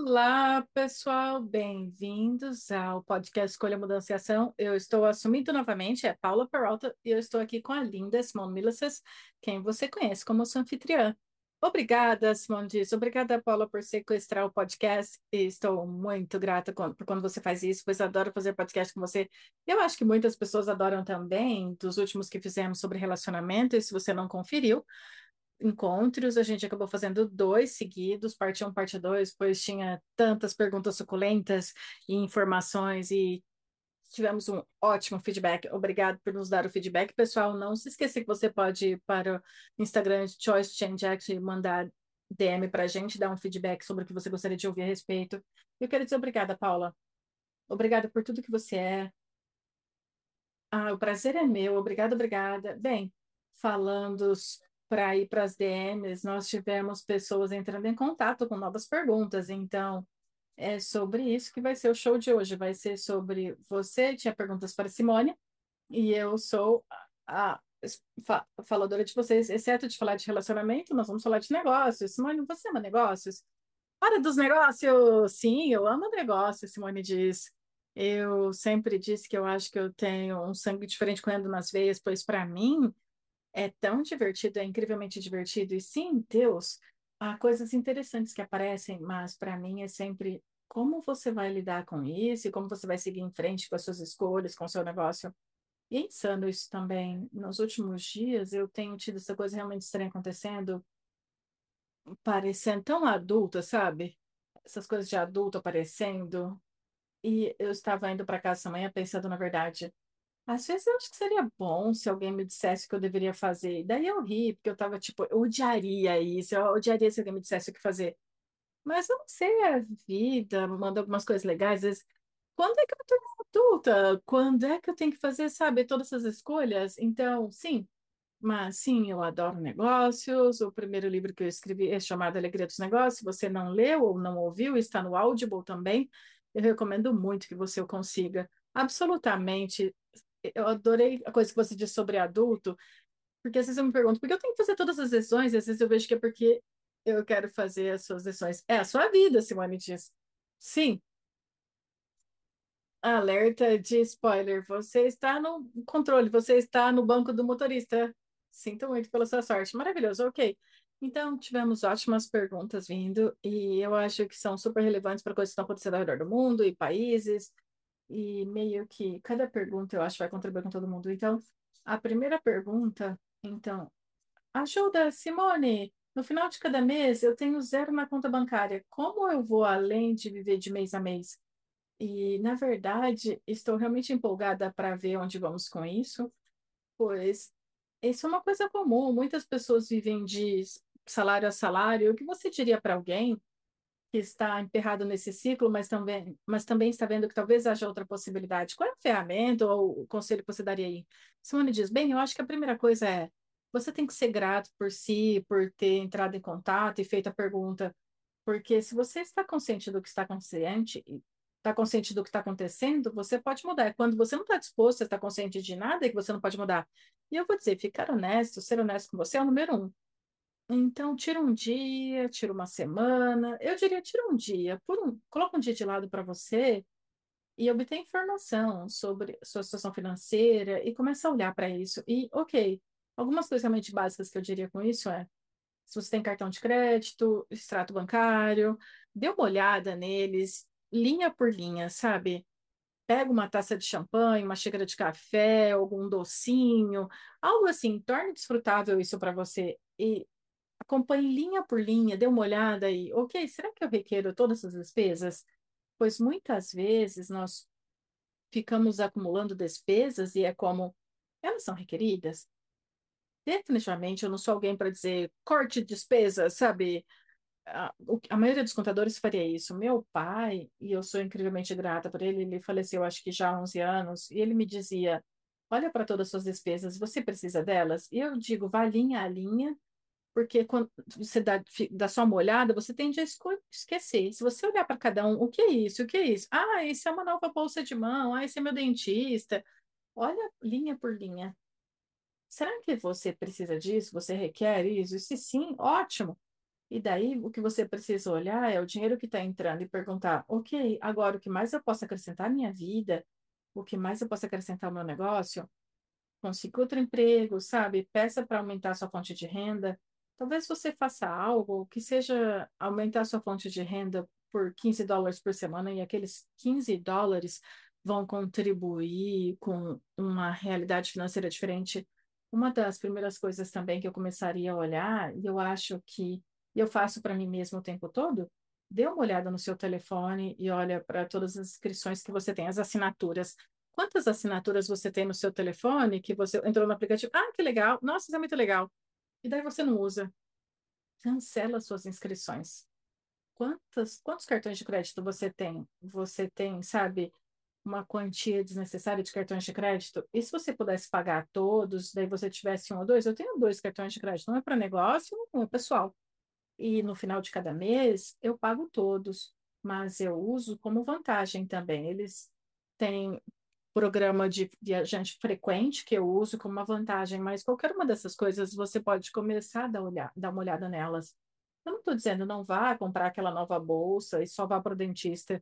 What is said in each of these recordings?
Olá, pessoal, bem-vindos ao podcast Escolha Mudança e Ação. Eu estou assumindo novamente, é Paula Peralta, e eu estou aqui com a linda Simone Milassas, quem você conhece como sua anfitriã. Obrigada, Simone Dias. Obrigada, Paula, por sequestrar o podcast. E estou muito grata por quando você faz isso, pois adoro fazer podcast com você. Eu acho que muitas pessoas adoram também, dos últimos que fizemos sobre relacionamento, e se você não conferiu, encontros, a gente acabou fazendo dois seguidos, parte 1, um, parte 2, pois tinha tantas perguntas suculentas e informações e tivemos um ótimo feedback. Obrigado por nos dar o feedback, pessoal. Não se esqueça que você pode ir para o Instagram de Choice Change Action e mandar DM para a gente, dar um feedback sobre o que você gostaria de ouvir a respeito. Eu quero dizer obrigada, Paula. Obrigada por tudo que você é. Ah, o prazer é meu. Obrigada, obrigada. Bem, falando para ir para as DMs, nós tivemos pessoas entrando em contato com novas perguntas. Então, é sobre isso que vai ser o show de hoje. Vai ser sobre você tinha perguntas para Simone e eu sou a faladora de vocês, exceto de falar de relacionamento, nós vamos falar de negócios. Simone, você ama negócios? Hora dos negócios! Sim, eu amo negócios, Simone diz. Eu sempre disse que eu acho que eu tenho um sangue diferente correndo nas veias, pois para mim é tão divertido, é incrivelmente divertido. E sim, Deus, há coisas interessantes que aparecem, mas para mim é sempre como você vai lidar com isso e como você vai seguir em frente com as suas escolhas, com o seu negócio. E insano isso também. Nos últimos dias eu tenho tido essa coisa realmente estranha acontecendo, parecendo tão adulta, sabe? Essas coisas de adulto aparecendo. E eu estava indo para casa essa manhã pensando, na verdade, às vezes eu acho que seria bom se alguém me dissesse o que eu deveria fazer. Daí eu ri, porque eu tava tipo, eu odiaria isso, eu odiaria se alguém me dissesse o que fazer. Mas eu não sei, a vida manda algumas coisas legais. Às vezes, quando é que eu tô adulta? Quando é que eu tenho que fazer, sabe, todas essas escolhas? Então, sim. Mas sim, eu adoro negócios. O primeiro livro que eu escrevi é chamado Alegria dos Negócios. Se você não leu ou não ouviu, está no Audible também. Eu recomendo muito que você o consiga. Absolutamente eu adorei a coisa que você disse sobre adulto, porque às vezes eu me pergunto, por que eu tenho que fazer todas as lições? E às vezes eu vejo que é porque eu quero fazer as suas lições. É a sua vida, Simone diz. Sim. Alerta de spoiler. Você está no controle, você está no banco do motorista. Sinto muito pela sua sorte. Maravilhoso, ok. Então, tivemos ótimas perguntas vindo, e eu acho que são super relevantes para coisas que estão acontecendo ao redor do mundo e países e meio que cada pergunta eu acho vai contribuir com todo mundo. Então, a primeira pergunta, então, ajuda, Simone. No final de cada mês eu tenho zero na conta bancária. Como eu vou além de viver de mês a mês? E, na verdade, estou realmente empolgada para ver onde vamos com isso, pois isso é uma coisa comum. Muitas pessoas vivem de salário a salário. O que você diria para alguém que está emperrado nesse ciclo, mas também, mas também está vendo que talvez haja outra possibilidade. Qual é a ferramenta ou o conselho que você daria aí? Simone diz, bem, eu acho que a primeira coisa é, você tem que ser grato por si, por ter entrado em contato e feito a pergunta, porque se você está consciente do que está consciente, está consciente do que está acontecendo, você pode mudar. Quando você não está disposto a estar consciente de nada, é que você não pode mudar. E eu vou dizer, ficar honesto, ser honesto com você é o número um. Então, tira um dia, tira uma semana. Eu diria, tira um dia, por um, coloca um dia de lado para você e obtém informação sobre sua situação financeira e começa a olhar para isso. E, ok, algumas coisas realmente básicas que eu diria com isso é, se você tem cartão de crédito, extrato bancário, dê uma olhada neles, linha por linha, sabe? Pega uma taça de champanhe, uma xícara de café, algum docinho, algo assim, torne desfrutável isso para você. E acompanhe linha por linha, dê uma olhada e, ok, será que eu requeiro todas essas despesas? Pois muitas vezes nós ficamos acumulando despesas e é como, elas são requeridas? Definitivamente, eu não sou alguém para dizer corte despesas, sabe? a, a maioria dos contadores faria isso. Meu pai, e eu sou incrivelmente grata por ele, ele faleceu acho que já há 11 anos, e ele me dizia: Olha para todas as suas despesas, você precisa delas? E eu digo: vá linha a linha, porque quando você dá, dá só uma olhada, você tende a esquecer. Se você olhar para cada um, o que é isso? O que é isso? Ah, isso é uma nova bolsa de mão, ah, esse é meu dentista. Olha linha por linha. Será que você precisa disso? Você requer isso? E se sim, ótimo. E daí o que você precisa olhar é o dinheiro que está entrando e perguntar, ok, agora o que mais eu posso acrescentar à minha vida? O que mais eu posso acrescentar ao meu negócio? Consiga outro emprego, sabe? Peça para aumentar a sua fonte de renda. Talvez você faça algo que seja aumentar sua fonte de renda por 15 dólares por semana e aqueles 15 dólares vão contribuir com uma realidade financeira diferente. Uma das primeiras coisas também que eu começaria a olhar, e eu acho que eu faço para mim mesmo o tempo todo, dê uma olhada no seu telefone e olha para todas as inscrições que você tem, as assinaturas. Quantas assinaturas você tem no seu telefone que você entrou no aplicativo? Ah, que legal! Nossa, isso é muito legal! E daí você não usa. Cancela suas inscrições. Quantos, quantos cartões de crédito você tem? Você tem, sabe, uma quantia desnecessária de cartões de crédito? E se você pudesse pagar todos, daí você tivesse um ou dois? Eu tenho dois cartões de crédito, um é para negócio, um é pessoal e no final de cada mês eu pago todos, mas eu uso como vantagem também. Eles têm programa de viajante frequente que eu uso como uma vantagem, mas qualquer uma dessas coisas você pode começar a dar, olhar, dar uma olhada nelas. Eu não estou dizendo não vá comprar aquela nova bolsa e só vá para o dentista,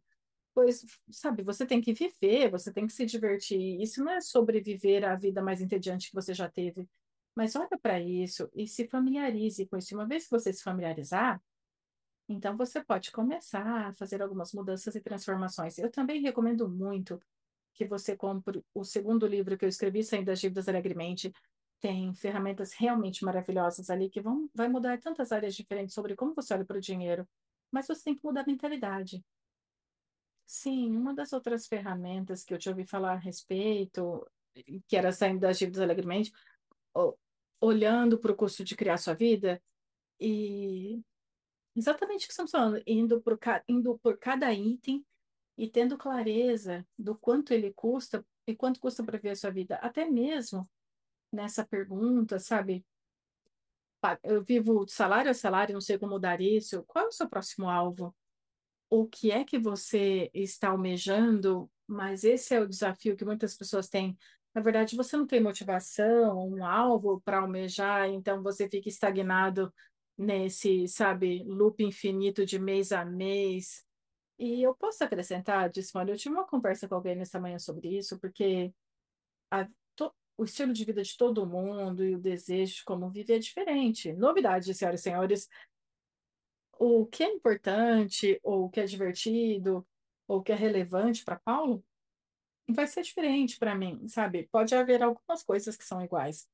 pois, sabe, você tem que viver, você tem que se divertir. Isso não é sobreviver à vida mais entediante que você já teve. Mas olha para isso e se familiarize com isso. Uma vez que você se familiarizar, então você pode começar a fazer algumas mudanças e transformações. Eu também recomendo muito que você compre o segundo livro que eu escrevi, Saindo das Dívidas Alegremente. Tem ferramentas realmente maravilhosas ali que vão vai mudar tantas áreas diferentes sobre como você olha para o dinheiro. Mas você tem que mudar a mentalidade. Sim, uma das outras ferramentas que eu te ouvi falar a respeito, que era Saindo das Dívidas Alegremente, olhando para o custo de criar sua vida e exatamente o que estamos falando, indo por, indo por cada item e tendo clareza do quanto ele custa e quanto custa para viver a sua vida. Até mesmo nessa pergunta, sabe? Eu vivo salário a salário, não sei como mudar isso. Qual é o seu próximo alvo? O que é que você está almejando? Mas esse é o desafio que muitas pessoas têm na verdade, você não tem motivação, um alvo para almejar, então você fica estagnado nesse, sabe, loop infinito de mês a mês. E eu posso acrescentar, Dismone, eu tive uma conversa com alguém nessa manhã sobre isso, porque a, to, o estilo de vida de todo mundo e o desejo de como viver é diferente. Novidade, senhoras e senhores, o que é importante, ou o que é divertido, ou o que é relevante para Paulo, vai ser diferente para mim, sabe? Pode haver algumas coisas que são iguais,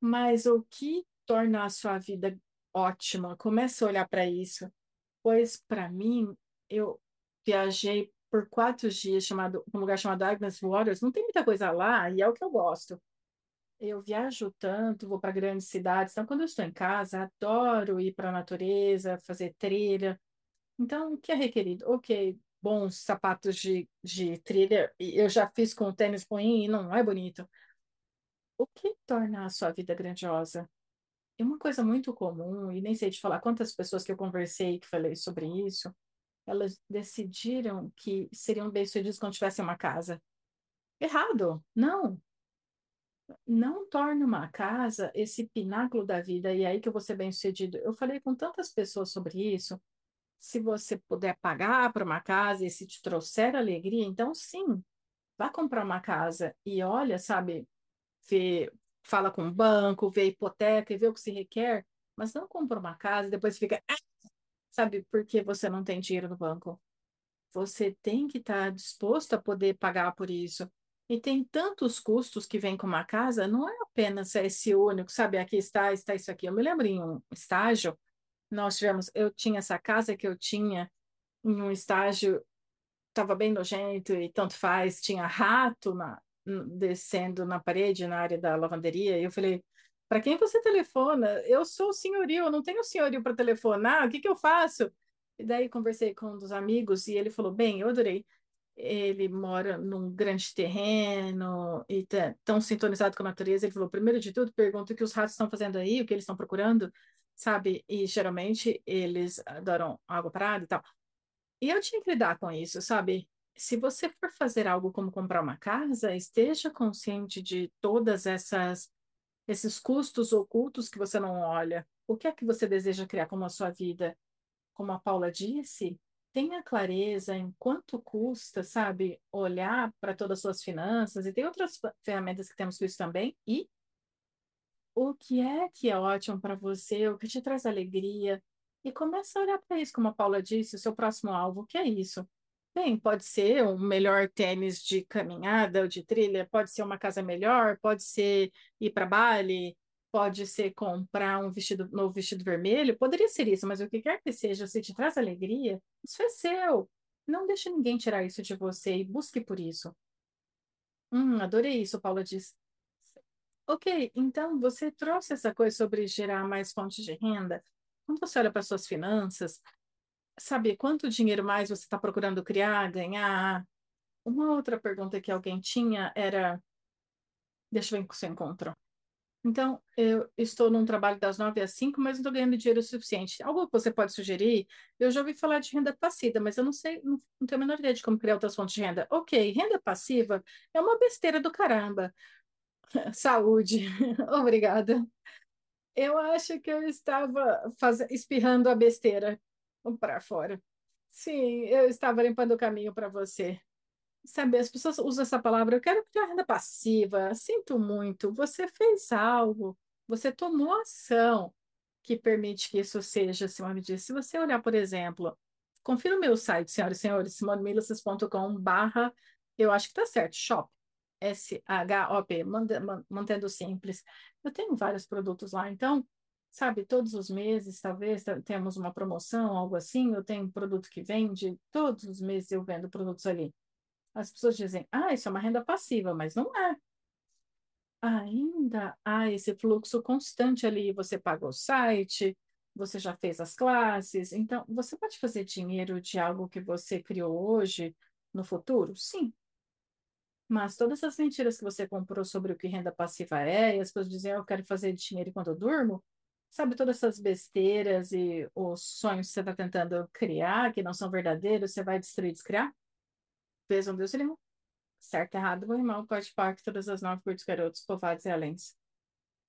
mas o que torna a sua vida ótima? Comece a olhar para isso, pois para mim, eu viajei por quatro dias chamado, um lugar chamado Agnes Waters, não tem muita coisa lá e é o que eu gosto. Eu viajo tanto, vou para grandes cidades, então quando eu estou em casa, adoro ir para a natureza, fazer trilha. Então, o que é requerido? Ok, bons sapatos de, de trilha, eu já fiz com tênis ruim e não é bonito. O que torna a sua vida grandiosa? É uma coisa muito comum, e nem sei te falar quantas pessoas que eu conversei que falei sobre isso, elas decidiram que seriam bem-sucedidas quando tivessem uma casa. Errado, não. Não torne uma casa esse pináculo da vida e é aí que eu vou ser bem-sucedido. Eu falei com tantas pessoas sobre isso, se você puder pagar para uma casa e se te trouxer alegria, então sim, vá comprar uma casa e olha, sabe, vê, fala com o banco, vê a hipoteca e vê o que se requer, mas não compra uma casa e depois fica, ah! sabe, porque você não tem dinheiro no banco. Você tem que estar disposto a poder pagar por isso. E tem tantos custos que vêm com uma casa, não é apenas esse único, sabe? Aqui está, está isso aqui. Eu me lembro em um estágio nós tivemos, eu tinha essa casa que eu tinha em um estágio, estava bem nojento e tanto faz, tinha rato na, descendo na parede, na área da lavanderia, e eu falei, Para quem você telefona? Eu sou o senhorio, eu não tenho senhorio para telefonar, o que que eu faço? E daí conversei com um dos amigos e ele falou: Bem, eu adorei. Ele mora num grande terreno e tá tão sintonizado com a natureza. Ele falou: primeiro de tudo, pergunta o que os ratos estão fazendo aí, o que eles estão procurando, sabe? E geralmente eles adoram água parada e tal. E eu tinha que lidar com isso, sabe? Se você for fazer algo como comprar uma casa, esteja consciente de todas essas esses custos ocultos que você não olha. O que é que você deseja criar como a sua vida? Como a Paula disse, tenha clareza em quanto custa, sabe, olhar para todas as suas finanças e tem outras ferramentas que temos visto também e o que é que é ótimo para você, o que te traz alegria e começa a olhar para isso, como a Paula disse, o seu próximo alvo, o que é isso? Bem, pode ser um melhor tênis de caminhada ou de trilha, pode ser uma casa melhor, pode ser ir para Bali, pode ser comprar um vestido, novo vestido vermelho, poderia ser isso, mas o que quer que seja, se te traz alegria, isso é seu. Não deixe ninguém tirar isso de você e busque por isso. Hum, adorei isso, Paula disse. Ok, então você trouxe essa coisa sobre gerar mais fontes de renda. Quando você olha para suas finanças, saber quanto dinheiro mais você está procurando criar, ganhar. Uma outra pergunta que alguém tinha era: deixa eu ver se eu encontro. Então, eu estou num trabalho das nove às cinco, mas não estou ganhando dinheiro suficiente. Algo que você pode sugerir? Eu já ouvi falar de renda passiva, mas eu não sei, não, não tenho a menor ideia de como criar outras fontes de renda. Ok, renda passiva é uma besteira do caramba. Saúde. Obrigada. Eu acho que eu estava faz... espirrando a besteira para fora. Sim, eu estava limpando o caminho para você. Sabe, as pessoas usam essa palavra, eu quero criar renda passiva. Sinto muito, você fez algo, você tomou ação que permite que isso seja, me diz. Se você olhar, por exemplo, confira o meu site, senhoras e senhores, simonemillices.com barra, eu acho que está certo, shop, S-H-O-P, mantendo simples. Eu tenho vários produtos lá, então sabe, todos os meses, talvez temos uma promoção, algo assim, eu tenho um produto que vende, todos os meses eu vendo produtos ali. As pessoas dizem, ah, isso é uma renda passiva, mas não é. Ainda há esse fluxo constante ali, você paga o site, você já fez as classes, então você pode fazer dinheiro de algo que você criou hoje, no futuro? Sim. Mas todas as mentiras que você comprou sobre o que renda passiva é, e as pessoas dizem, ah, eu quero fazer dinheiro enquanto eu durmo, Sabe, todas essas besteiras e os sonhos que você está tentando criar, que não são verdadeiros, você vai destruir e descriar? Vejam Deus e. Certo, errado, bom irmão, pode parque, todas as nove curtos garotos, povados e alens.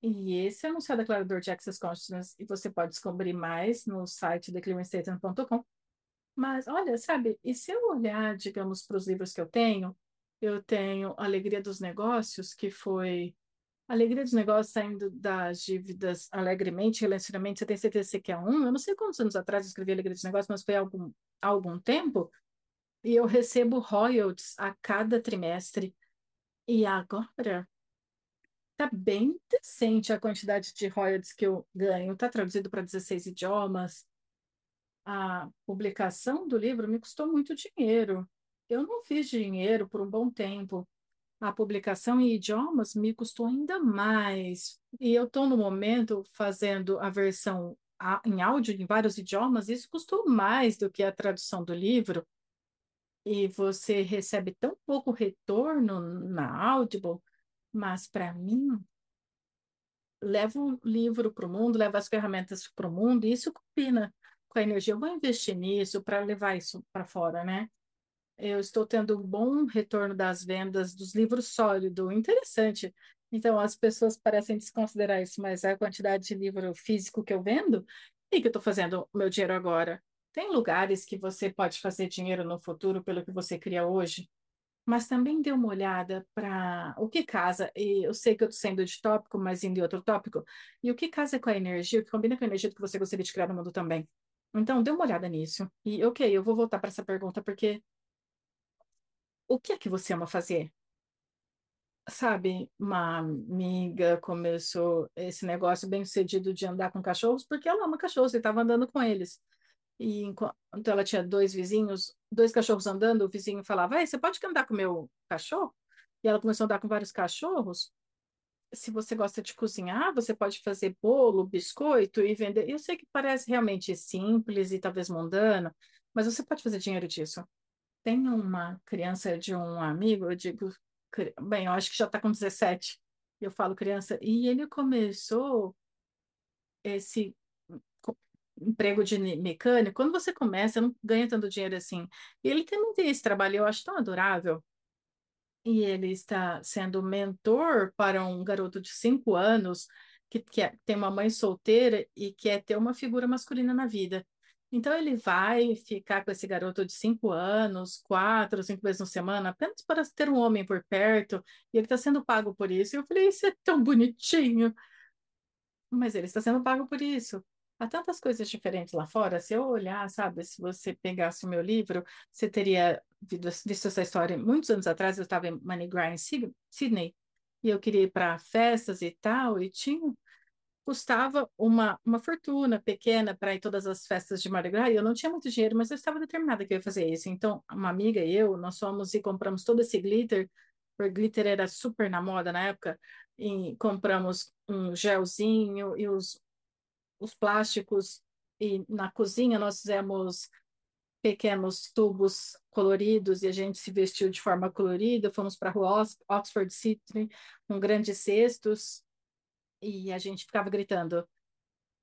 E esse é o seu declarador de Access Consciousness, e você pode descobrir mais no site theclearingstatement.com. Mas, olha, sabe, e se eu olhar, digamos, para os livros que eu tenho, eu tenho Alegria dos Negócios, que foi Alegria dos negócios saindo das dívidas alegremente, relacionamento, você tem certeza que você quer um? Eu não sei quantos anos atrás eu escrevi Alegria dos negócios, mas foi há algum, algum tempo. E eu recebo royalties a cada trimestre. E agora tá bem decente a quantidade de royalties que eu ganho. Está traduzido para 16 idiomas. A publicação do livro me custou muito dinheiro. Eu não fiz dinheiro por um bom tempo a publicação em idiomas me custou ainda mais. E eu estou no momento fazendo a versão em áudio em vários idiomas, isso custou mais do que a tradução do livro. E você recebe tão pouco retorno na Audible, mas para mim, leva o livro para o mundo, leva as ferramentas para o mundo, e isso combina com a energia. Eu vou investir nisso para levar isso para fora, né? Eu estou tendo um bom retorno das vendas dos livros sólido, interessante. Então, as pessoas parecem desconsiderar isso, mas a quantidade de livro físico que eu vendo, e que eu estou fazendo o meu dinheiro agora. Tem lugares que você pode fazer dinheiro no futuro pelo que você cria hoje, mas também dê uma olhada para o que casa, e eu sei que eu estou sendo de tópico, mas indo em outro tópico, e o que casa com a energia, o que combina com a energia que você gostaria de criar no mundo também. Então, dê uma olhada nisso. E, ok, eu vou voltar para essa pergunta, porque o que é que você ama fazer? Sabe, uma amiga começou esse negócio bem sucedido de andar com cachorros porque ela ama cachorros e estava andando com eles. E enquanto ela tinha dois vizinhos, dois cachorros andando, o vizinho falava: você pode andar com o meu cachorro? E ela começou a andar com vários cachorros. se você gosta de cozinhar, você pode fazer bolo, biscoito e vender. Eu sei que parece realmente simples e talvez mundano, mas você pode fazer dinheiro disso. Tem uma criança de um amigo, eu digo, bem, eu acho que já está com 17. Eu falo criança, e ele começou esse emprego de mecânico. Quando você começa, não ganha tanto dinheiro assim. E ele também tem esse trabalho, eu acho tão adorável e ele está sendo mentor para um garoto de cinco anos que, que é, tem uma mãe solteira e quer ter uma figura masculina na vida. Então ele vai ficar com esse garoto de cinco anos, quatro, cinco vezes na semana, apenas para ter um homem por perto, e ele está sendo pago por isso. E eu falei, isso é tão bonitinho. Mas ele está sendo pago por isso. Há tantas coisas diferentes lá fora. Se eu olhar, sabe, se você pegasse o meu livro, você teria visto essa história. Muitos anos atrás, eu estava em MoneyGram, Sydney, e eu queria ir para festas e tal, e tinha custava uma, uma fortuna pequena para ir todas as festas de Mardi Gras, eu não tinha muito dinheiro, mas eu estava determinada que eu ia fazer isso. Então, uma amiga e eu, nós fomos e compramos todo esse glitter, porque glitter era super na moda na época, e compramos um gelzinho e os, os plásticos, e na cozinha nós fizemos pequenos tubos coloridos e a gente se vestiu de forma colorida, fomos para a rua Oxford City com grandes cestos e a gente ficava gritando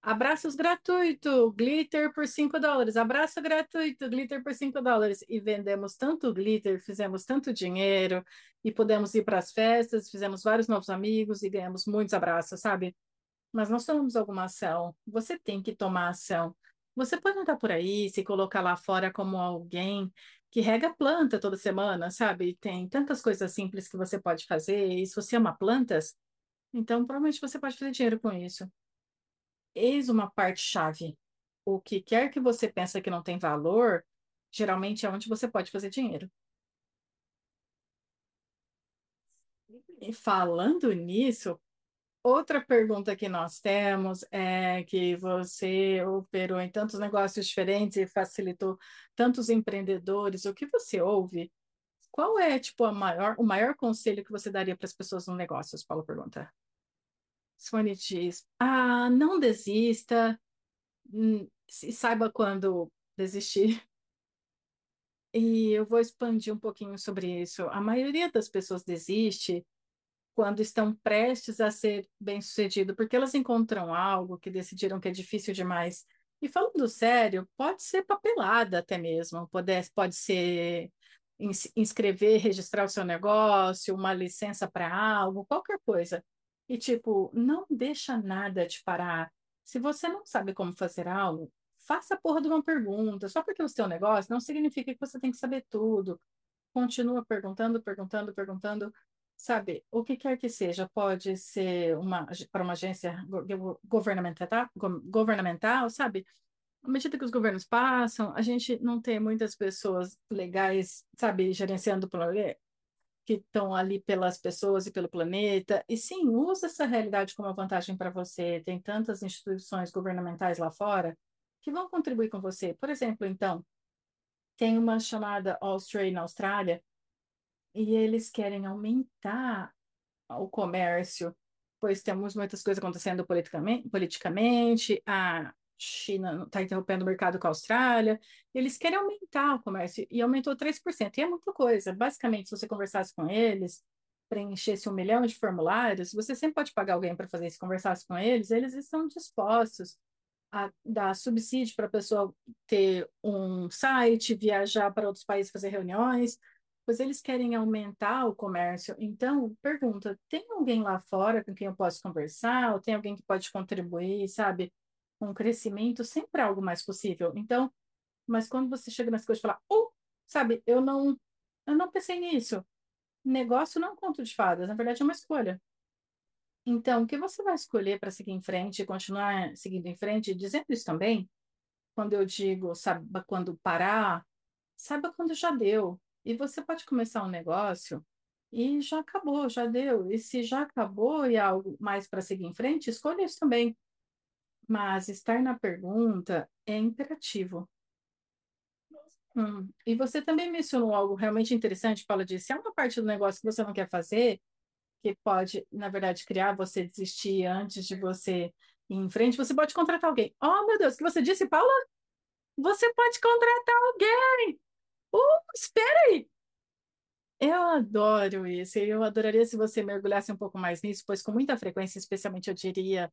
abraços gratuito, glitter por 5 dólares, abraço gratuito, glitter por 5 dólares. E vendemos tanto glitter, fizemos tanto dinheiro e pudemos ir para as festas, fizemos vários novos amigos e ganhamos muitos abraços, sabe? Mas nós tomamos alguma ação. Você tem que tomar ação. Você pode andar por aí, se colocar lá fora como alguém que rega planta toda semana, sabe? Tem tantas coisas simples que você pode fazer. E se você ama plantas, então provavelmente você pode fazer dinheiro com isso. Eis uma parte-chave. O que quer que você pense que não tem valor, geralmente é onde você pode fazer dinheiro. E falando nisso, Outra pergunta que nós temos é que você operou em tantos negócios diferentes e facilitou tantos empreendedores. O que você ouve? Qual é, tipo, maior, o maior conselho que você daria para as pessoas nos negócios? Paulo pergunta. Sônia diz: Ah, não desista, hum, saiba quando desistir. E eu vou expandir um pouquinho sobre isso. A maioria das pessoas desiste quando estão prestes a ser bem-sucedido, porque elas encontram algo que decidiram que é difícil demais. E falando sério, pode ser papelada até mesmo, pode, pode ser inscrever, registrar o seu negócio, uma licença para algo, qualquer coisa. E tipo, não deixa nada te parar. Se você não sabe como fazer algo, faça a porra de uma pergunta. Só porque você tem um negócio não significa que você tem que saber tudo. Continua perguntando, perguntando, perguntando sabe, o que quer que seja, pode ser uma, para uma agência governamental, governamental, sabe? À medida que os governos passam, a gente não tem muitas pessoas legais, sabe, gerenciando o que estão ali pelas pessoas e pelo planeta. E sim, usa essa realidade como uma vantagem para você. Tem tantas instituições governamentais lá fora que vão contribuir com você. Por exemplo, então, tem uma chamada Australia na Austrália, e eles querem aumentar o comércio, pois temos muitas coisas acontecendo politicamente, politicamente a China está interrompendo o mercado com a Austrália, eles querem aumentar o comércio, e aumentou 3%, e é muita coisa. Basicamente, se você conversasse com eles, preenchesse um milhão de formulários, você sempre pode pagar alguém para fazer isso, conversasse com eles, eles estão dispostos a dar subsídio para a pessoa ter um site, viajar para outros países, fazer reuniões, pois eles querem aumentar o comércio. Então, pergunta: tem alguém lá fora com quem eu posso conversar? Ou tem alguém que pode contribuir, sabe? Um crescimento, sempre é algo mais possível. Então, mas quando você chega nas coisas e fala, oh, sabe, eu não, eu não pensei nisso. Negócio não é um conto de fadas, na verdade é uma escolha. Então, o que você vai escolher para seguir em frente continuar seguindo em frente? Dizendo isso também, quando eu digo, sabe, quando parar, saiba quando já deu. E você pode começar um negócio e já acabou, já deu. E se já acabou e há algo mais para seguir em frente, escolha isso também. Mas estar na pergunta é imperativo. Hum. E você também mencionou algo realmente interessante, Paula disse, se há uma parte do negócio que você não quer fazer, que pode, na verdade, criar você desistir antes de você ir em frente, você pode contratar alguém. Oh, meu Deus, o que você disse, Paula? Você pode contratar alguém! Uh, espera aí! Eu adoro isso, eu adoraria se você mergulhasse um pouco mais nisso, pois com muita frequência, especialmente eu diria,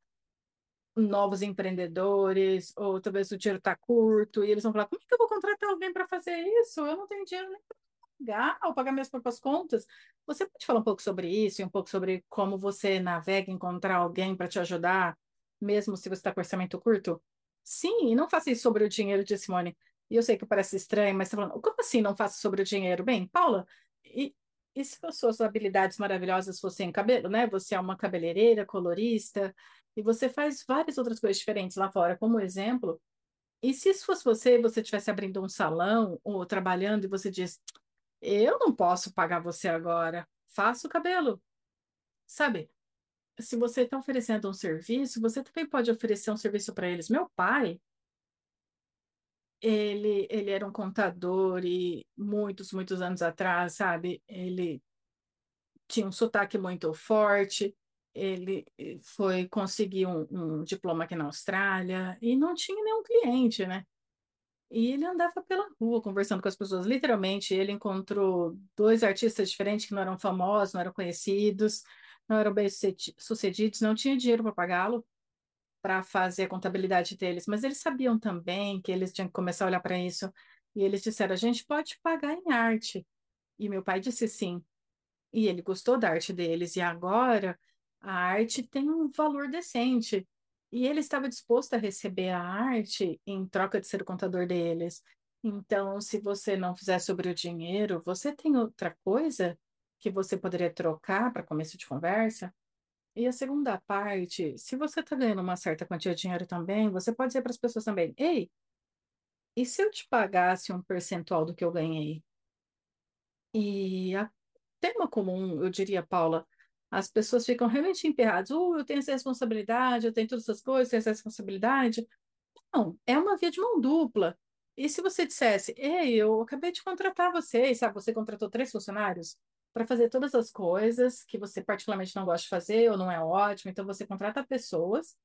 novos empreendedores, ou talvez o dinheiro está curto, e eles vão falar: como é que eu vou contratar alguém para fazer isso? Eu não tenho dinheiro nem para pagar, ou pagar minhas próprias contas. Você pode falar um pouco sobre isso e um pouco sobre como você navega encontrar alguém para te ajudar, mesmo se você está com orçamento curto? Sim, e não faça isso sobre o dinheiro, de Simone. E eu sei que parece estranho, mas você tá falando, como assim não faça sobre o dinheiro? Bem, Paula, e, e se as suas habilidades maravilhosas fossem cabelo, né? Você é uma cabeleireira, colorista, e você faz várias outras coisas diferentes lá fora, como exemplo. E se isso fosse você, você estivesse abrindo um salão ou trabalhando e você diz, eu não posso pagar você agora, faça o cabelo. Sabe? Se você está oferecendo um serviço, você também pode oferecer um serviço para eles. Meu pai, ele, ele era um contador e muitos, muitos anos atrás, sabe? Ele tinha um sotaque muito forte. Ele foi conseguir um, um diploma aqui na Austrália e não tinha nenhum cliente, né? E ele andava pela rua conversando com as pessoas. Literalmente, ele encontrou dois artistas diferentes que não eram famosos, não eram conhecidos, não eram bem sucedidos, não tinha dinheiro para pagá-lo para fazer a contabilidade deles, mas eles sabiam também que eles tinham que começar a olhar para isso. E eles disseram: a gente pode pagar em arte. E meu pai disse sim. E ele gostou da arte deles. E agora a arte tem um valor decente. E ele estava disposto a receber a arte em troca de ser o contador deles. Então, se você não fizer sobre o dinheiro, você tem outra coisa que você poderia trocar para começo de conversa? E a segunda parte, se você está ganhando uma certa quantia de dinheiro também, você pode dizer para as pessoas também: Ei, e se eu te pagasse um percentual do que eu ganhei? E a tema comum, eu diria, Paula, as pessoas ficam realmente emperradas. Uh, eu tenho essa responsabilidade, eu tenho todas essas coisas, tenho essa responsabilidade. Não, é uma via de mão dupla. E se você dissesse, ei, eu acabei de contratar vocês, sabe? Você contratou três funcionários para fazer todas as coisas que você particularmente não gosta de fazer ou não é ótimo, então você contrata pessoas,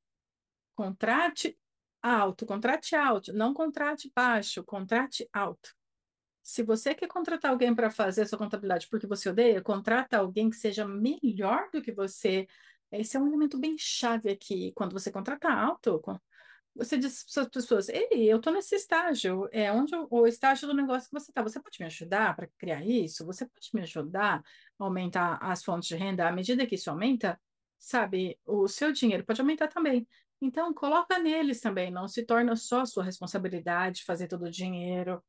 contrate alto, contrate alto, não contrate baixo, contrate alto. Se você quer contratar alguém para fazer a sua contabilidade porque você odeia, contrata alguém que seja melhor do que você. Esse é um elemento bem chave aqui. Quando você contrata alto, você diz para as pessoas: Ei, eu estou nesse estágio, é onde eu, o estágio do negócio que você está. Você pode me ajudar para criar isso? Você pode me ajudar a aumentar as fontes de renda? À medida que isso aumenta, sabe, o seu dinheiro pode aumentar também. Então, coloca neles também, não se torna só sua responsabilidade fazer todo o dinheiro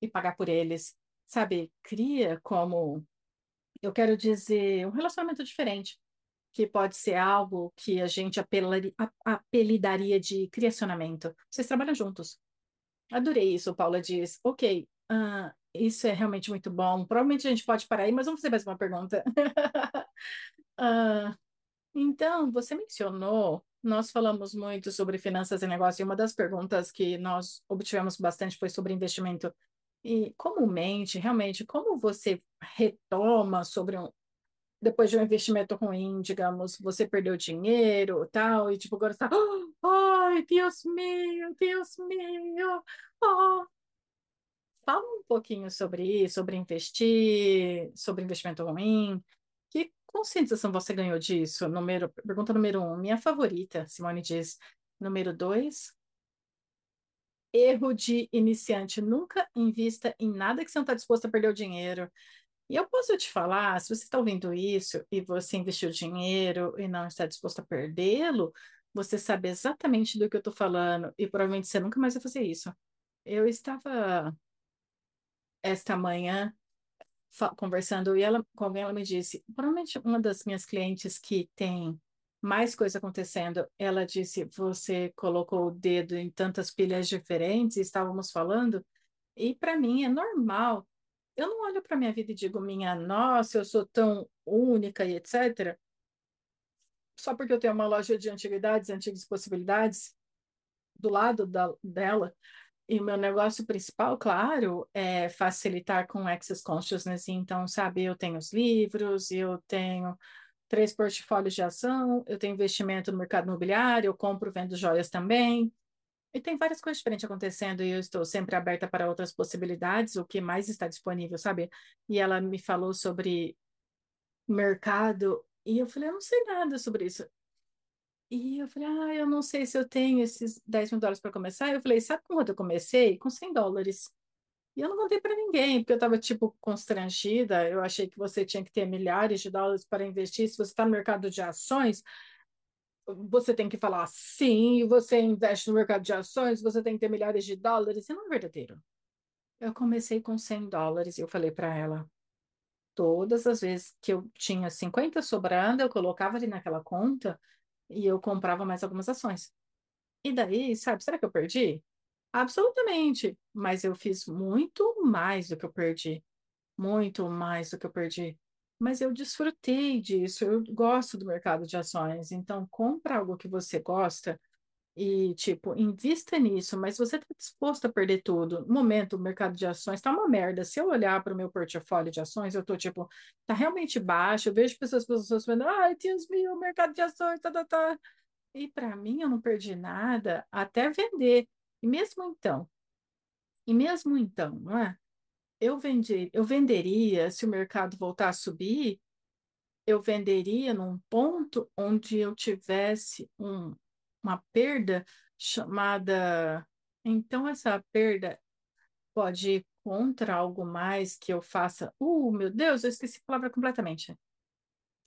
e pagar por eles. Sabe, cria como, eu quero dizer, um relacionamento diferente, que pode ser algo que a gente apelidaria de criacionamento. Vocês trabalham juntos. Adorei isso, Paula diz. Ok, uh, isso é realmente muito bom. Provavelmente a gente pode parar aí, mas vamos fazer mais uma pergunta. uh, então, você mencionou, nós falamos muito sobre finanças e negócio, e uma das perguntas que nós obtivemos bastante foi sobre investimento. E comumente, realmente, como você retoma sobre um, depois de um investimento ruim, digamos, você perdeu dinheiro, tal, e tipo agora está, ai, Deus meu, Deus meu, oh. Fala um pouquinho sobre isso, sobre investir, sobre investimento ruim. Que conscientização você ganhou disso? Número, pergunta número um, minha favorita, Simone diz. Número dois, erro de iniciante. Nunca invista em nada que você não está disposto a perder o dinheiro. E eu posso te falar, se você está ouvindo isso e você investiu dinheiro e não está disposto a perdê-lo, você sabe exatamente do que eu estou falando e provavelmente você nunca mais vai fazer isso. Eu estava esta manhã conversando e ela, com alguém, ela me disse, provavelmente uma das minhas clientes que tem mais coisa acontecendo. Ela disse: Você colocou o dedo em tantas pilhas diferentes, estávamos falando, e para mim é normal. Eu não olho para minha vida e digo, minha nossa, eu sou tão única e etc. Só porque eu tenho uma loja de antiguidades, antigas possibilidades, do lado da, dela. E o meu negócio principal, claro, é facilitar com Access Consciousness. Então, sabe, eu tenho os livros, eu tenho três portfólios de ação, eu tenho investimento no mercado imobiliário, eu compro, vendo joias também. E tem várias coisas diferentes acontecendo e eu estou sempre aberta para outras possibilidades, o que mais está disponível, sabe? E ela me falou sobre mercado e eu falei, eu não sei nada sobre isso. E eu falei, ah, eu não sei se eu tenho esses 10 mil dólares para começar. Eu falei, sabe quando eu comecei? Com 100 dólares. E eu não contei para ninguém, porque eu estava, tipo, constrangida. Eu achei que você tinha que ter milhares de dólares para investir. Se você está no mercado de ações, você tem que falar sim, você investe no mercado de ações, você tem que ter milhares de dólares. E não é verdadeiro. Eu comecei com 100 dólares e eu falei para ela, todas as vezes que eu tinha 50 sobrando, eu colocava ali naquela conta e eu comprava mais algumas ações. E daí, sabe, será que eu perdi? Absolutamente, mas eu fiz muito mais do que eu perdi. Muito mais do que eu perdi. Mas eu desfrutei disso, eu gosto do mercado de ações. Então, compra algo que você gosta e, tipo, invista nisso, mas você está disposto a perder tudo. No momento, o mercado de ações está uma merda. Se eu olhar para o meu portfólio de ações, eu estou, tipo, tá realmente baixo. Eu vejo pessoas, pessoas falando, ai, Deus meu, mercado de ações, tá, tá, tá. E para mim, eu não perdi nada até vender. E mesmo então, e mesmo então, não é? Eu vendi, eu venderia se o mercado voltar a subir, eu venderia num ponto onde eu tivesse um uma perda chamada. Então, essa perda pode ir contra algo mais que eu faça. Uh, meu Deus, eu esqueci a palavra completamente.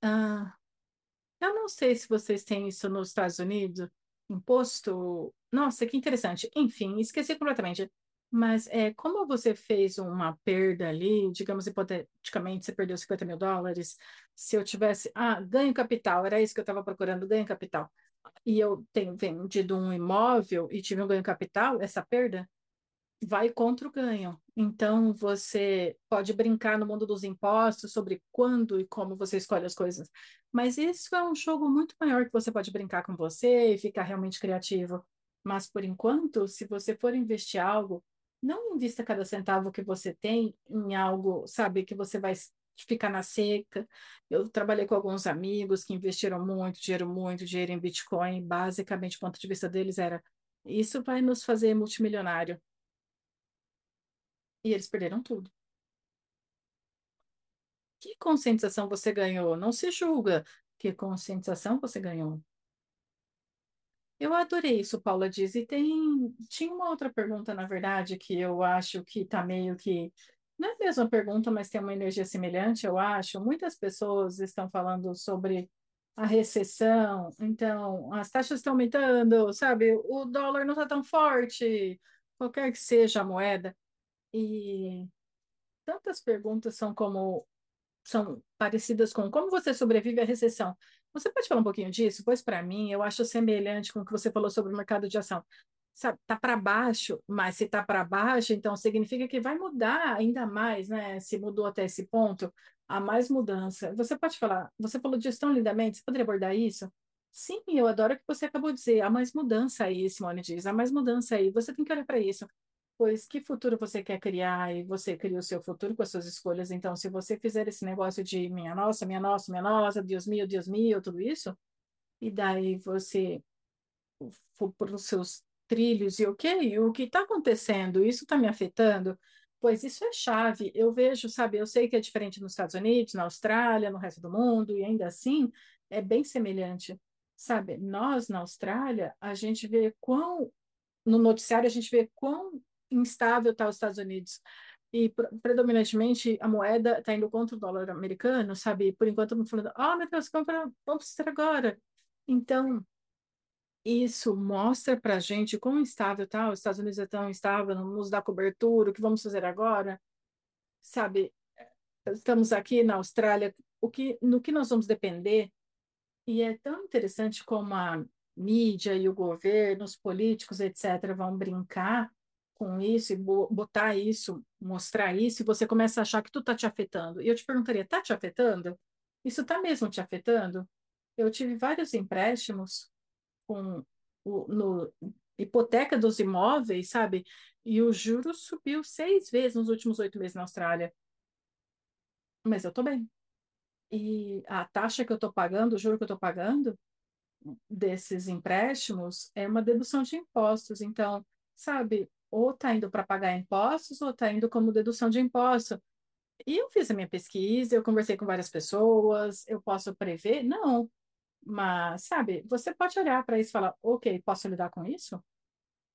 Ah, eu não sei se vocês têm isso nos Estados Unidos, imposto. Nossa, que interessante. Enfim, esqueci completamente. Mas é, como você fez uma perda ali, digamos, hipoteticamente, você perdeu 50 mil dólares, se eu tivesse. Ah, ganho capital, era isso que eu estava procurando, ganho capital e eu tenho vendido um imóvel e tive um ganho capital, essa perda vai contra o ganho. Então, você pode brincar no mundo dos impostos sobre quando e como você escolhe as coisas. Mas isso é um jogo muito maior que você pode brincar com você e ficar realmente criativo. Mas, por enquanto, se você for investir algo, não invista cada centavo que você tem em algo, sabe, que você vai ficar na seca. Eu trabalhei com alguns amigos que investiram muito dinheiro, muito dinheiro em Bitcoin. Basicamente, o ponto de vista deles era: isso vai nos fazer multimilionário. E eles perderam tudo. Que conscientização você ganhou? Não se julga. Que conscientização você ganhou? Eu adorei isso, Paula diz. E tem, tinha uma outra pergunta, na verdade, que eu acho que está meio que não é a mesma pergunta, mas tem uma energia semelhante, eu acho. Muitas pessoas estão falando sobre a recessão, então as taxas estão aumentando, sabe? O dólar não está tão forte, qualquer que seja a moeda. E tantas perguntas são como são parecidas com como você sobrevive à recessão. Você pode falar um pouquinho disso? Pois para mim, eu acho semelhante com o que você falou sobre o mercado de ação sabe, tá para baixo, mas se tá para baixo, então significa que vai mudar ainda mais, né? Se mudou até esse ponto, há mais mudança. Você pode falar, você falou disso tão lindamente, você poderia abordar isso? Sim, eu adoro o que você acabou de dizer. Há mais mudança aí, Simone diz, há mais mudança aí. Você tem que olhar para isso. Pois que futuro você quer criar e você cria o seu futuro com as suas escolhas. Então, se você fizer esse negócio de minha nossa, minha nossa, minha nossa, Deus meu, Deus meu, tudo isso, e daí você for para os seus trilhos e ok, o que está acontecendo? Isso está me afetando? Pois isso é chave. Eu vejo, sabe, eu sei que é diferente nos Estados Unidos, na Austrália, no resto do mundo, e ainda assim é bem semelhante. Sabe, nós na Austrália, a gente vê quão, no noticiário, a gente vê quão instável está os Estados Unidos. E predominantemente a moeda está indo contra o dólar americano, sabe? Por enquanto, estamos falando, oh, meu Deus, compra, fazer agora. Então, isso mostra para a gente quão instável tá, os Estados Unidos é tão instável, não nos dá cobertura, o que vamos fazer agora? Sabe, estamos aqui na Austrália, o que, no que nós vamos depender? E é tão interessante como a mídia e o governo, os políticos, etc., vão brincar com isso e botar isso, mostrar isso, e você começa a achar que tudo está te afetando. E eu te perguntaria, está te afetando? Isso está mesmo te afetando? Eu tive vários empréstimos com o, no hipoteca dos imóveis, sabe? E o juro subiu seis vezes nos últimos oito meses na Austrália. Mas eu tô bem. E a taxa que eu estou pagando, o juro que eu estou pagando desses empréstimos é uma dedução de impostos. Então, sabe, ou está indo para pagar impostos ou está indo como dedução de imposto. E eu fiz a minha pesquisa, eu conversei com várias pessoas, eu posso prever? Não. Mas, sabe, você pode olhar para isso e falar, ok, posso lidar com isso?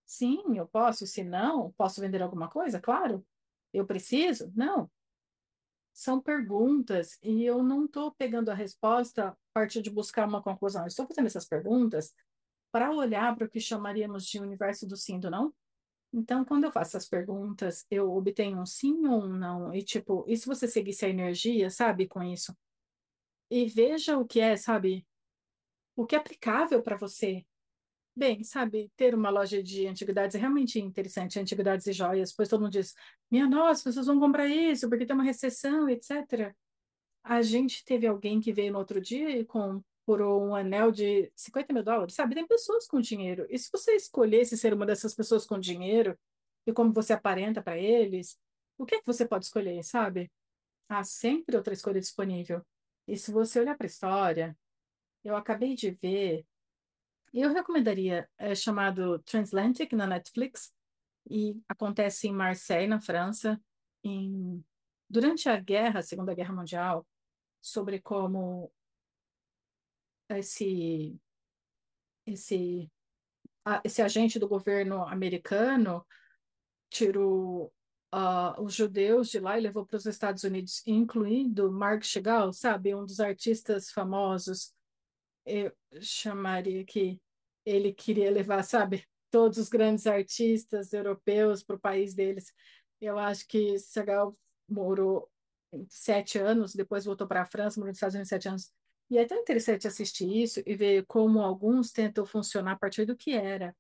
Sim, eu posso. Se não, posso vender alguma coisa? Claro. Eu preciso? Não. São perguntas e eu não estou pegando a resposta a partir de buscar uma conclusão. Eu estou fazendo essas perguntas para olhar para o que chamaríamos de universo do sim do não. Então, quando eu faço essas perguntas, eu obtenho um sim ou um não. E, tipo, e se você seguisse a energia, sabe, com isso? E veja o que é, sabe, o que é aplicável para você. Bem, sabe, ter uma loja de antiguidades é realmente interessante, antiguidades e joias, pois todo mundo diz, minha nossa, vocês vão comprar isso porque tem uma recessão, etc. A gente teve alguém que veio no outro dia e comprou um anel de 50 mil dólares, sabe? Tem pessoas com dinheiro. E se você escolhesse ser uma dessas pessoas com dinheiro e como você aparenta para eles, o que é que você pode escolher, sabe? Há sempre outra escolha disponível. E se você olhar para a história, eu acabei de ver eu recomendaria, é chamado Transatlantic na Netflix e acontece em Marseille, na França, em, durante a guerra, a Segunda Guerra Mundial, sobre como esse esse esse agente do governo americano tirou uh, os judeus de lá e levou para os Estados Unidos, incluindo Mark Chagall, sabe, um dos artistas famosos eu chamaria que ele queria levar, sabe, todos os grandes artistas europeus para o país deles. Eu acho que Segal morou sete anos, depois voltou para a França, morou nos Estados Unidos sete anos. E é tão interessante assistir isso e ver como alguns tentam funcionar a partir do que era.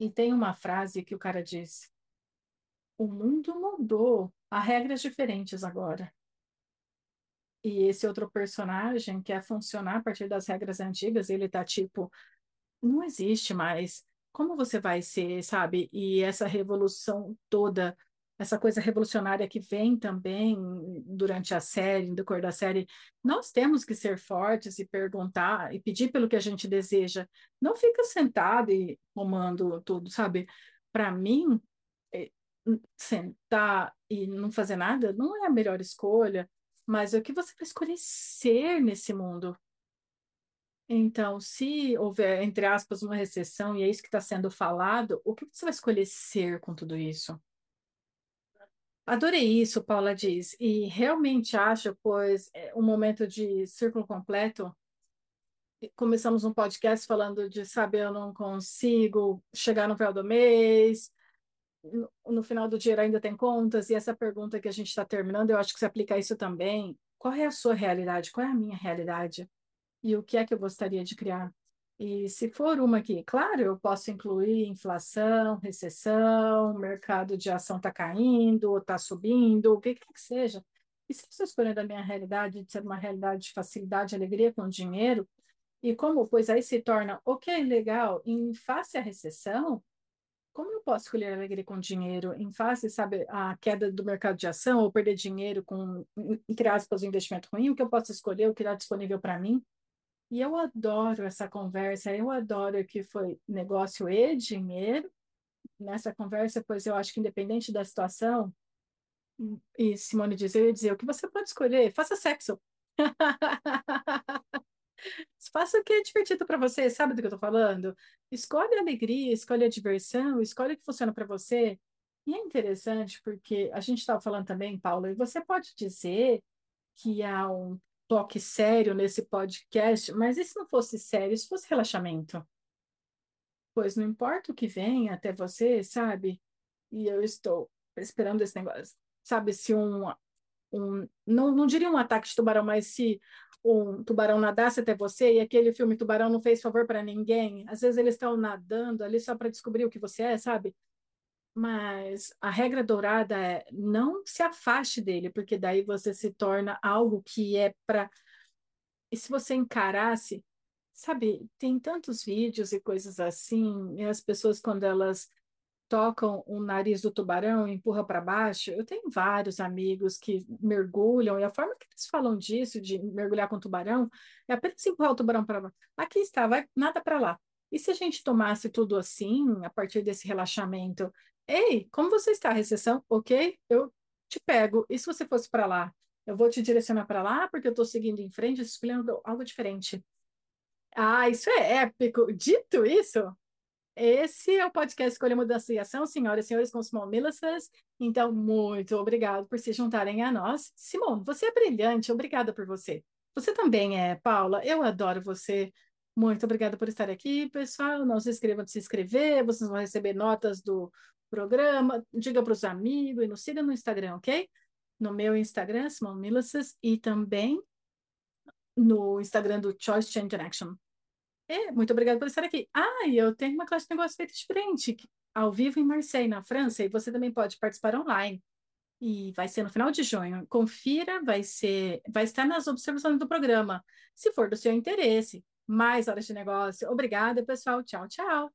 E tem uma frase que o cara diz: O mundo mudou, há regras diferentes agora. E esse outro personagem quer funcionar a partir das regras antigas, ele tá tipo, não existe mais. Como você vai ser, sabe? E essa revolução toda, essa coisa revolucionária que vem também durante a série, no decorrer da série, nós temos que ser fortes e perguntar e pedir pelo que a gente deseja. Não fica sentado e comando tudo, sabe? Para mim, eh, sentar e não fazer nada não é a melhor escolha mas o que você vai escolher ser nesse mundo? Então, se houver, entre aspas, uma recessão, e é isso que está sendo falado, o que você vai escolher ser com tudo isso? Adorei isso, Paula diz, e realmente acho, pois, é um momento de círculo completo. Começamos um podcast falando de, sabe, eu não consigo chegar no final do mês, no, no final do dia ainda tem contas, e essa pergunta que a gente está terminando, eu acho que se aplica a isso também. Qual é a sua realidade? Qual é a minha realidade? E o que é que eu gostaria de criar? E se for uma aqui, claro, eu posso incluir inflação, recessão, mercado de ação está caindo, está subindo, o que quer que seja. E se você escolher da minha realidade de ser uma realidade de facilidade, alegria com dinheiro, e como, pois aí se torna, ok, legal, em face à recessão, como eu posso escolher alegria com dinheiro em face, sabe, a queda do mercado de ação ou perder dinheiro com, entre aspas, um investimento ruim? O que eu posso escolher, o que está disponível para mim? E eu adoro essa conversa, eu adoro que foi negócio e dinheiro nessa conversa, pois eu acho que independente da situação, e Simone diz, eu ia dizer, o que você pode escolher? Faça sexo. Faça o que é divertido para você, sabe do que eu estou falando? Escolhe a alegria, escolhe a diversão, escolhe o que funciona para você. E é interessante porque a gente estava falando também, Paulo, e você pode dizer que há um toque sério nesse podcast, mas e se não fosse sério, se fosse relaxamento? Pois não importa o que vem até você, sabe? E eu estou esperando esse negócio. Sabe, se um, um não, não diria um ataque de tubarão, mas se um tubarão nadasse até você e aquele filme Tubarão não fez favor para ninguém. Às vezes eles estão nadando ali só para descobrir o que você é, sabe? Mas a regra dourada é não se afaste dele, porque daí você se torna algo que é para. E se você encarasse, sabe, tem tantos vídeos e coisas assim, e as pessoas, quando elas tocam o nariz do tubarão empurra para baixo. Eu tenho vários amigos que mergulham, e a forma que eles falam disso, de mergulhar com o tubarão, é apenas empurrar o tubarão para baixo. Aqui está, vai nada para lá. E se a gente tomasse tudo assim, a partir desse relaxamento? Ei, como você está? Recessão? Ok? Eu te pego. E se você fosse para lá? Eu vou te direcionar para lá porque eu estou seguindo em frente, escolhendo algo diferente. Ah, isso é épico. Dito isso, esse é o podcast Escolha Mudança e Ação, senhoras e senhores com Small Millicers. Então, muito obrigado por se juntarem a nós. Simone, você é brilhante, obrigada por você. Você também é, Paula, eu adoro você. Muito obrigada por estar aqui, pessoal. Não se inscrevam de se inscrever, vocês vão receber notas do programa. Diga para os amigos e nos siga no Instagram, ok? No meu Instagram, Simone Millicers, e também no Instagram do Choice Change Action. Muito obrigada por estar aqui. Ah, e eu tenho uma classe de negócio feita diferente, ao vivo em Marseille, na França, e você também pode participar online. E vai ser no final de junho. Confira, vai ser, vai estar nas observações do programa, se for do seu interesse. Mais horas de negócio. Obrigada, pessoal. Tchau, tchau.